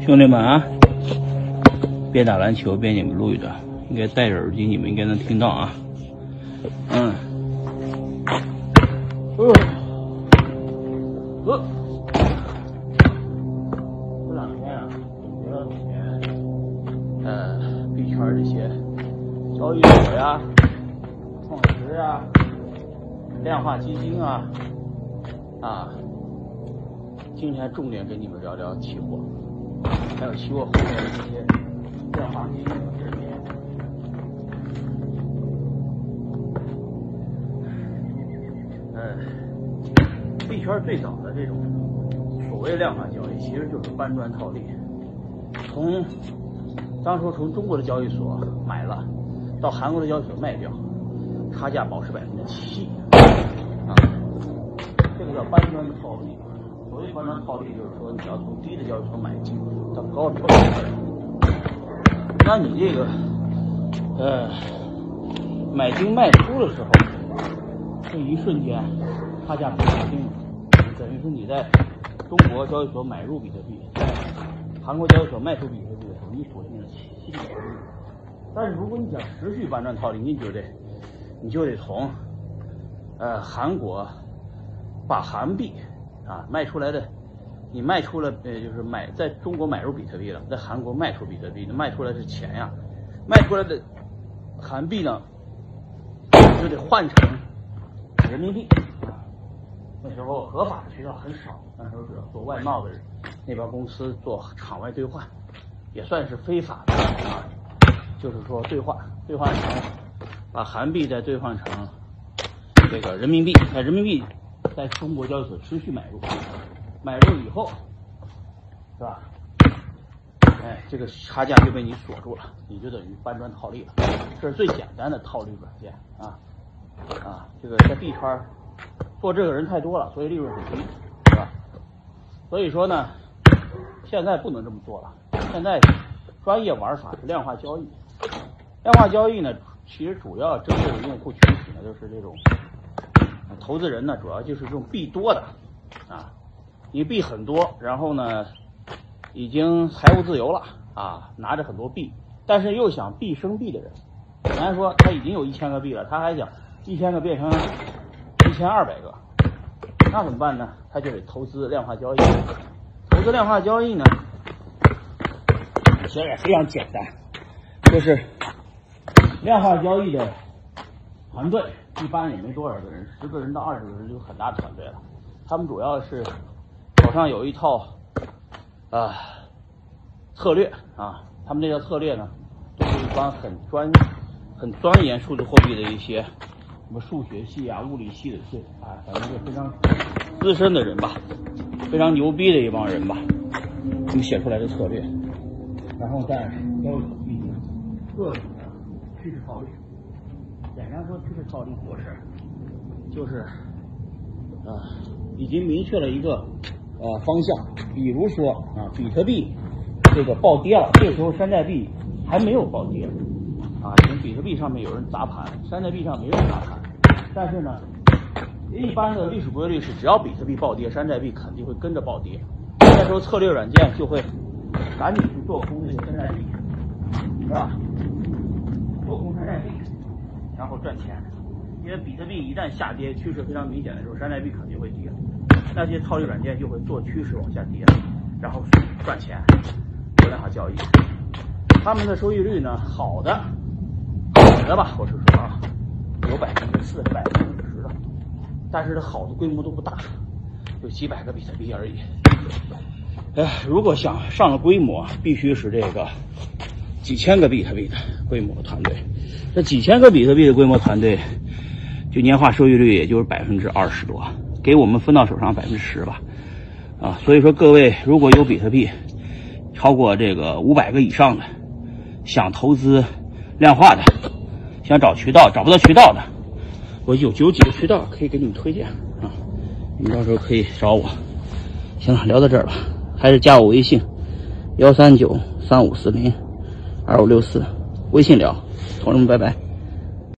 兄弟们啊，边打篮球边你们录一段，应该戴着耳机，你们应该能听到啊。嗯。呃。呃。这两天啊，学校里面，呃，币圈这些交易所呀、创始呀、量化基金啊，啊，今天重点跟你们聊聊期货。还有期货后面的这些量化基金这些，嗯，币圈最早的这种所谓量化交易，其实就是搬砖套利。从当初从中国的交易所买了，到韩国的交易所卖掉，差价保持百分之七，啊，这个叫搬砖套利。所谓搬砖套利，就是说你要从低的交易所买进。到高的，那你这个呃买进卖出的时候，这一瞬间差价比较轻，等于是你在中国交易所买入比特币，在韩国交易所卖出比特币的时候，你锁定了七点利。但是如果你想持续搬砖套利，你就得你就得从呃韩国把韩币啊卖出来的。你卖出了，呃，就是买在中国买入比特币了，在韩国卖出比特币，那卖出来是钱呀，卖出来的韩币呢，就得换成人民币啊。那时候合法的渠道很少，那时候主要做外贸的人，那边公司做场外兑换，也算是非法的啊。就是说兑换，兑换成把韩币再兑换成这个人民币，在人民币在中国交易所持续买入。买入以后，是吧？哎，这个差价就被你锁住了，你就等于搬砖套利了。这是最简单的套利软件啊啊！这个在币圈做这个人太多了，所以利润很低，是吧？所以说呢，现在不能这么做了。现在专业玩法是量化交易。量化交易呢，其实主要针对的用户群体呢，就是这种投资人呢，主要就是这种币多的啊。你币很多，然后呢，已经财务自由了啊，拿着很多币，但是又想币生币的人，本来说他已经有一千个币了，他还想一千个变成一千二百个，那怎么办呢？他就得投资量化交易。投资量化交易呢，其实也非常简单，就是量化交易的团队一般也没多少个人，十个人到二十个人就很大团队了，他们主要是。手上有一套啊策略啊，他们这套策略呢，都是一帮很专、很钻研数字货币的一些什么数学系啊、物理系的这啊，反正就非常资深的人吧，非常牛逼的一帮人吧，他们写出来的策略，然后在交易所进行各种的趋势套利。简单说，这是套利模式就是啊，已经明确了一个。呃，方向，比如说啊，比特币这个暴跌了，这时候山寨币还没有暴跌，啊，从比特币上面有人砸盘，山寨币上没人砸盘，但是呢，一般的历史规律是，只要比特币暴跌，山寨币肯定会跟着暴跌，这时候策略软件就会赶紧去做空这些山寨币，是吧？然后赚钱，因为比特币一旦下跌，趋势非常明显的时候，山寨币肯定会跌。那些套利软件就会做趋势往下跌，然后赚钱，做量化交易。他们的收益率呢，好的，好的吧，我是说啊，有百分之四、百分之十的，但是它好的规模都不大，就几百个比特币而已。哎，如果想上了规模，必须是这个几千个比特币的规模团队。这几千个比特币的规模团队，就年化收益率也就是百分之二十多。给我们分到手上百分之十吧，啊，所以说各位如果有比特币超过这个五百个以上的，想投资量化的，想找渠道找不到渠道的，我有有几个渠道可以给你们推荐啊，你们到时候可以找我。行了，聊到这儿吧，还是加我微信幺三九三五四零二五六四，微信聊，同志们拜拜。